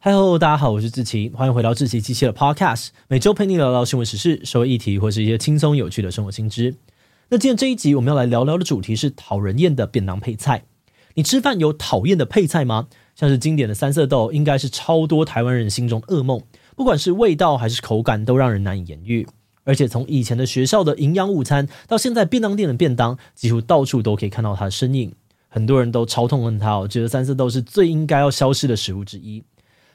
嗨喽，大家好，我是志祺，欢迎回到志祺七七的 Podcast，每周陪你聊聊新闻时事、社会议题或是一些轻松有趣的生活新知。那今天这一集我们要来聊聊的主题是讨人厌的便当配菜。你吃饭有讨厌的配菜吗？像是经典的三色豆，应该是超多台湾人心中噩梦，不管是味道还是口感，都让人难以言喻。而且从以前的学校的营养午餐，到现在便当店的便当，几乎到处都可以看到它的身影。很多人都超痛恨它，我觉得三色豆是最应该要消失的食物之一。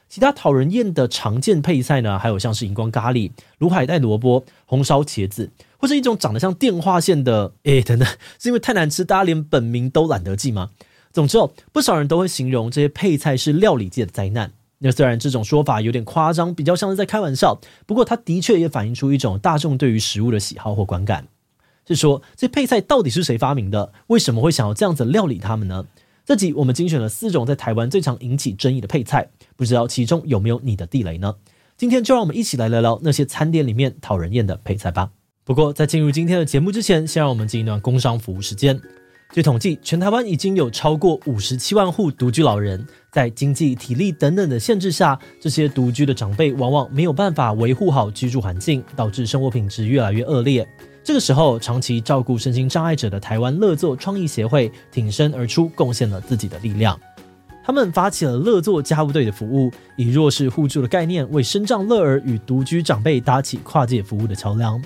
其他讨人厌的常见配菜呢，还有像是荧光咖喱、卤海带萝卜、红烧茄子，或是一种长得像电话线的…… 诶，等等，是因为太难吃，大家连本名都懒得记吗？总之哦，不少人都会形容这些配菜是料理界的灾难。那虽然这种说法有点夸张，比较像是在开玩笑，不过它的确也反映出一种大众对于食物的喜好或观感。是说，这配菜到底是谁发明的？为什么会想要这样子料理它们呢？这集我们精选了四种在台湾最常引起争议的配菜，不知道其中有没有你的地雷呢？今天就让我们一起来聊聊那些餐点里面讨人厌的配菜吧。不过在进入今天的节目之前，先让我们进一段工商服务时间。据统计，全台湾已经有超过五十七万户独居老人，在经济、体力等等的限制下，这些独居的长辈往往没有办法维护好居住环境，导致生活品质越来越恶劣。这个时候，长期照顾身心障碍者的台湾乐作创意协会挺身而出，贡献了自己的力量。他们发起了乐作家务队的服务，以弱势互助的概念，为身障乐儿与独居长辈搭起跨界服务的桥梁。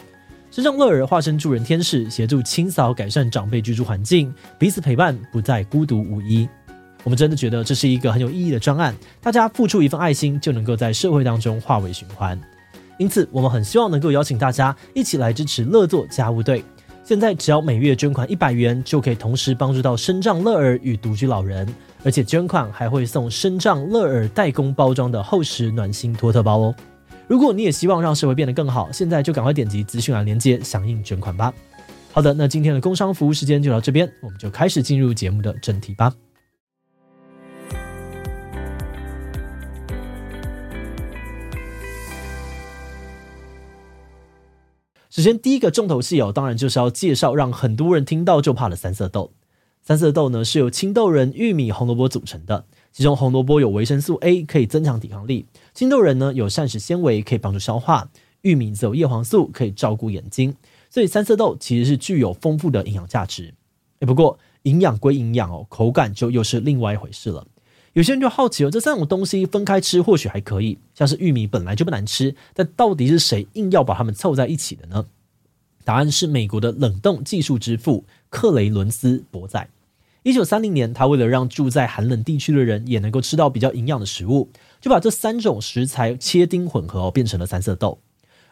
身障乐儿化身助人天使，协助清扫改善长辈居住环境，彼此陪伴，不再孤独无依。我们真的觉得这是一个很有意义的专案，大家付出一份爱心，就能够在社会当中化为循环。因此，我们很希望能够邀请大家一起来支持乐作家务队。现在只要每月捐款一百元，就可以同时帮助到身障乐儿与独居老人，而且捐款还会送身障乐儿代工包装的厚实暖心托特包哦。如果你也希望让社会变得更好，现在就赶快点击资讯栏链接响应捐款吧。好的，那今天的工商服务时间就到这边，我们就开始进入节目的正题吧。首先，第一个重头戏哦，当然就是要介绍让很多人听到就怕的三色豆。三色豆呢是由青豆仁、玉米、红萝卜组成的，其中红萝卜有维生素 A，可以增强抵抗力；青豆仁呢有膳食纤维，可以帮助消化；玉米则有叶黄素，可以照顾眼睛。所以三色豆其实是具有丰富的营养价值。诶，不过营养归营养哦，口感就又是另外一回事了。有些人就好奇了，这三种东西分开吃或许还可以，像是玉米本来就不难吃，但到底是谁硬要把它们凑在一起的呢？答案是美国的冷冻技术之父克雷伦斯·伯仔。一九三零年，他为了让住在寒冷地区的人也能够吃到比较营养的食物，就把这三种食材切丁混合，变成了三色豆。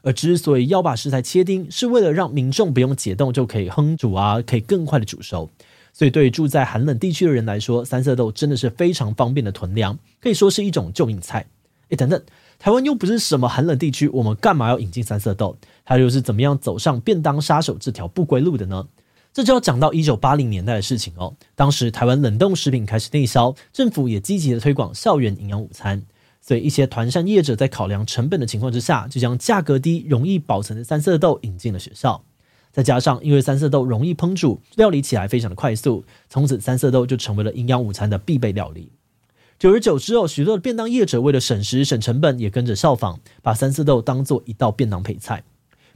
而之所以要把食材切丁，是为了让民众不用解冻就可以烹煮啊，可以更快的煮熟。所以，对于住在寒冷地区的人来说，三色豆真的是非常方便的囤粮，可以说是一种救命菜。诶，等等，台湾又不是什么寒冷地区，我们干嘛要引进三色豆？它又是怎么样走上便当杀手这条不归路的呢？这就要讲到一九八零年代的事情哦。当时台湾冷冻食品开始内销，政府也积极的推广校园营养午餐，所以一些团膳业者在考量成本的情况之下，就将价格低、容易保存的三色豆引进了学校。再加上，因为三色豆容易烹煮，料理起来非常的快速，从此三色豆就成为了营养午餐的必备料理。久而久之后，许多的便当业者为了省时省成本，也跟着效仿，把三色豆当做一道便当配菜。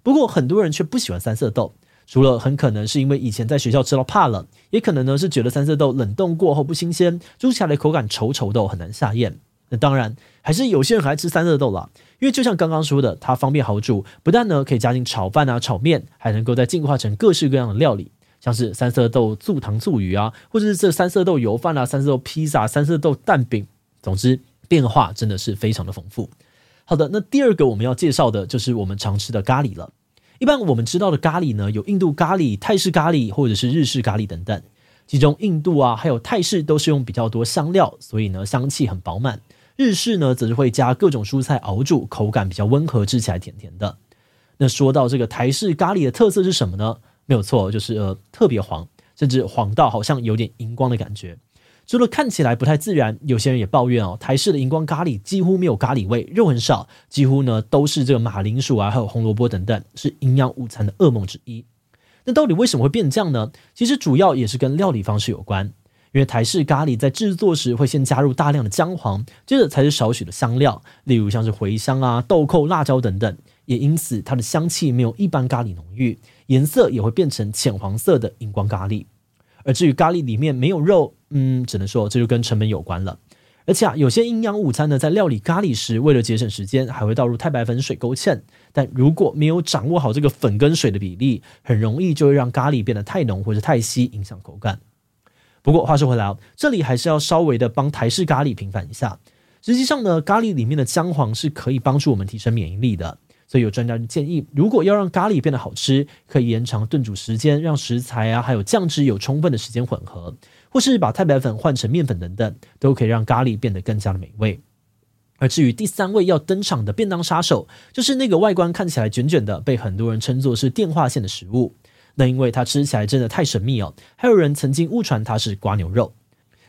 不过，很多人却不喜欢三色豆，除了很可能是因为以前在学校吃到怕了，也可能呢是觉得三色豆冷冻过后不新鲜，煮起来的口感稠稠的，很难下咽。那当然，还是有些人还爱吃三色豆啦，因为就像刚刚说的，它方便好煮，不但呢可以加进炒饭啊、炒面，还能够再进化成各式各样的料理，像是三色豆醋糖醋鱼啊，或者是这三色豆油饭啊、三色豆披萨、三色豆蛋饼，总之变化真的是非常的丰富。好的，那第二个我们要介绍的就是我们常吃的咖喱了。一般我们知道的咖喱呢，有印度咖喱、泰式咖喱或者是日式咖喱等等，其中印度啊还有泰式都是用比较多香料，所以呢香气很饱满。日式呢，则是会加各种蔬菜熬煮，口感比较温和，吃起来甜甜的。那说到这个台式咖喱的特色是什么呢？没有错，就是呃特别黄，甚至黄到好像有点荧光的感觉。除了看起来不太自然，有些人也抱怨哦，台式的荧光咖喱几乎没有咖喱味，肉很少，几乎呢都是这个马铃薯啊，还有红萝卜等等，是营养午餐的噩梦之一。那到底为什么会变这样呢？其实主要也是跟料理方式有关。因为台式咖喱在制作时会先加入大量的姜黄，接着才是少许的香料，例如像是茴香啊、豆蔻、辣椒等等，也因此它的香气没有一般咖喱浓郁，颜色也会变成浅黄色的荧光咖喱。而至于咖喱里面没有肉，嗯，只能说这就跟成本有关了。而且啊，有些营养午餐呢，在料理咖喱时，为了节省时间，还会倒入太白粉、水勾芡。但如果没有掌握好这个粉跟水的比例，很容易就会让咖喱变得太浓或者太稀，影响口感。不过话说回来，这里还是要稍微的帮台式咖喱平反一下。实际上呢，咖喱里面的姜黄是可以帮助我们提升免疫力的。所以有专家就建议，如果要让咖喱变得好吃，可以延长炖煮时间，让食材啊还有酱汁有充分的时间混合，或是把太白粉换成面粉等等，都可以让咖喱变得更加的美味。而至于第三位要登场的便当杀手，就是那个外观看起来卷卷的，被很多人称作是电话线的食物。那因为它吃起来真的太神秘哦，还有人曾经误传它是蜗牛肉。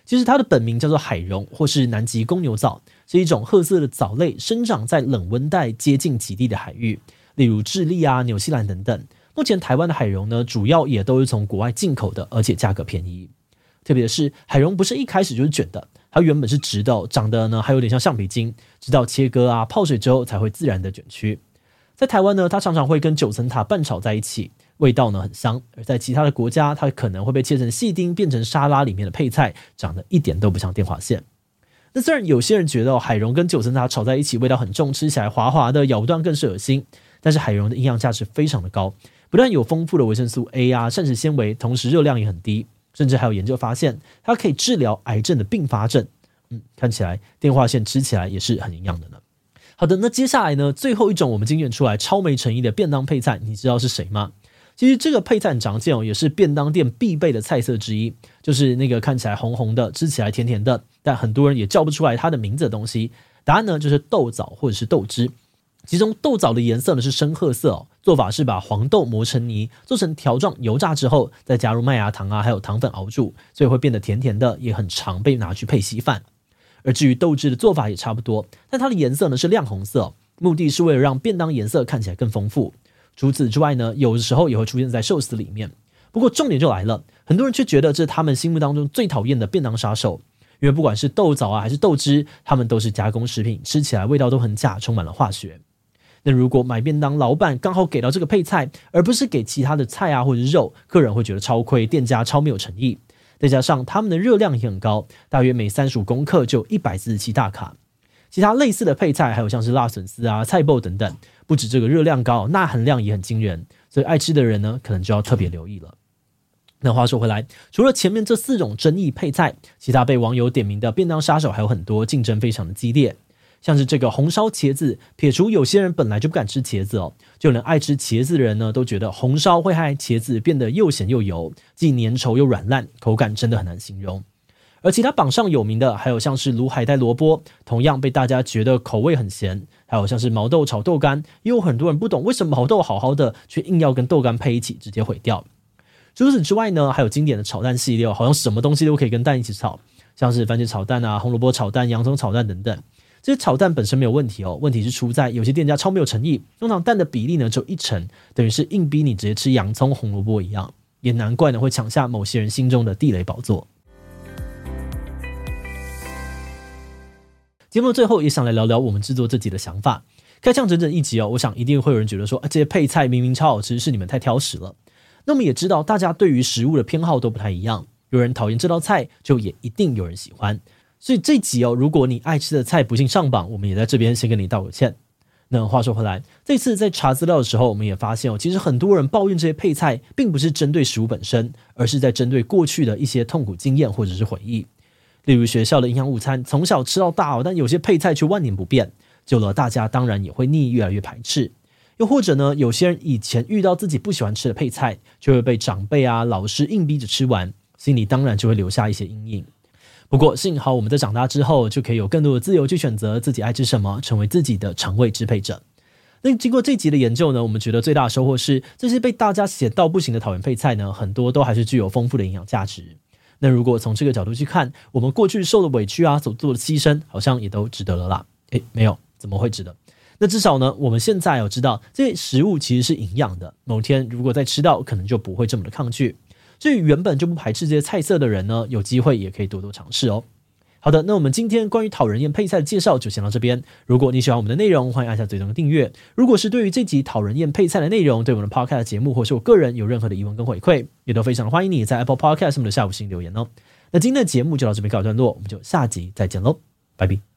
其实它的本名叫做海茸，或是南极公牛藻，是一种褐色的藻类，生长在冷温带接近极地的海域，例如智利啊、纽西兰等等。目前台湾的海茸呢，主要也都是从国外进口的，而且价格便宜。特别是，海茸不是一开始就是卷的，它原本是直的，长得呢还有点像橡皮筋，直到切割啊、泡水之后才会自然的卷曲。在台湾呢，它常常会跟九层塔拌炒在一起。味道呢很香，而在其他的国家，它可能会被切成细丁，变成沙拉里面的配菜，长得一点都不像电话线。那虽然有些人觉得海茸跟九层塔炒在一起味道很重，吃起来滑滑的，咬不断更是恶心。但是海茸的营养价值非常的高，不但有丰富的维生素 A 啊、膳食纤维，同时热量也很低，甚至还有研究发现它可以治疗癌症的并发症。嗯，看起来电话线吃起来也是很营养的呢。好的，那接下来呢，最后一种我们精选出来超没诚意的便当配菜，你知道是谁吗？其实这个配菜常见哦，也是便当店必备的菜色之一，就是那个看起来红红的、吃起来甜甜的，但很多人也叫不出来它的名字的东西。答案呢就是豆枣或者是豆汁。其中豆枣的颜色呢是深褐色哦，做法是把黄豆磨成泥，做成条状，油炸之后再加入麦芽糖啊，还有糖粉熬煮，所以会变得甜甜的，也很常被拿去配稀饭。而至于豆汁的做法也差不多，但它的颜色呢是亮红色，目的是为了让便当颜色看起来更丰富。除此之外呢，有的时候也会出现在寿司里面。不过重点就来了，很多人却觉得这是他们心目当中最讨厌的便当杀手，因为不管是豆枣啊还是豆汁，他们都是加工食品，吃起来味道都很假，充满了化学。那如果买便当老板刚好给到这个配菜，而不是给其他的菜啊或者肉，客人会觉得超亏，店家超没有诚意。再加上他们的热量也很高，大约每三十五公克就一百四十七大卡。其他类似的配菜还有像是辣笋丝啊、菜脯等等。不止这个热量高，钠含量也很惊人，所以爱吃的人呢，可能就要特别留意了。那话说回来，除了前面这四种争议配菜，其他被网友点名的便当杀手还有很多，竞争非常的激烈。像是这个红烧茄子，撇除有些人本来就不敢吃茄子哦，就连爱吃茄子的人呢，都觉得红烧会害茄子变得又咸又油，既粘稠又软烂，口感真的很难形容。而其他榜上有名的，还有像是卤海带萝卜，同样被大家觉得口味很咸；还有像是毛豆炒豆干，也有很多人不懂为什么毛豆好好的，却硬要跟豆干配一起，直接毁掉。除此之外呢，还有经典的炒蛋系列，好像什么东西都可以跟蛋一起炒，像是番茄炒蛋啊、红萝卜炒蛋、洋葱炒蛋等等。这些炒蛋本身没有问题哦，问题是出在有些店家超没有诚意，通常蛋的比例呢只有一成，等于是硬逼你直接吃洋葱、红萝卜一样，也难怪呢会抢下某些人心中的地雷宝座。节目的最后也想来聊聊我们制作这集的想法。开枪整整一集哦，我想一定会有人觉得说，啊，这些配菜明明超好吃，是你们太挑食了。那么也知道大家对于食物的偏好都不太一样，有人讨厌这道菜，就也一定有人喜欢。所以这集哦，如果你爱吃的菜不幸上榜，我们也在这边先跟你道个歉。那话说回来，这次在查资料的时候，我们也发现哦，其实很多人抱怨这些配菜，并不是针对食物本身，而是在针对过去的一些痛苦经验或者是回忆。例如学校的营养午餐，从小吃到大哦，但有些配菜却万年不变，久了大家当然也会腻，越来越排斥。又或者呢，有些人以前遇到自己不喜欢吃的配菜，就会被长辈啊、老师硬逼着吃完，心里当然就会留下一些阴影。不过幸好我们在长大之后，就可以有更多的自由去选择自己爱吃什么，成为自己的肠胃支配者。那经过这集的研究呢，我们觉得最大的收获是，这些被大家写到不行的讨厌配菜呢，很多都还是具有丰富的营养价值。那如果从这个角度去看，我们过去受的委屈啊，所做的牺牲，好像也都值得了啦。诶，没有，怎么会值得？那至少呢，我们现在要知道这些食物其实是营养的。某天如果再吃到，可能就不会这么的抗拒。所以原本就不排斥这些菜色的人呢，有机会也可以多多尝试哦。好的，那我们今天关于讨人厌配菜的介绍就先到这边。如果你喜欢我们的内容，欢迎按下最终的订阅。如果是对于这集讨人厌配菜的内容，对我们的 Podcast 节目或是我个人有任何的疑问跟回馈，也都非常的欢迎你在 Apple Podcast 上面的下午行留言哦。那今天的节目就到这边告一段落，我们就下集再见喽，拜拜。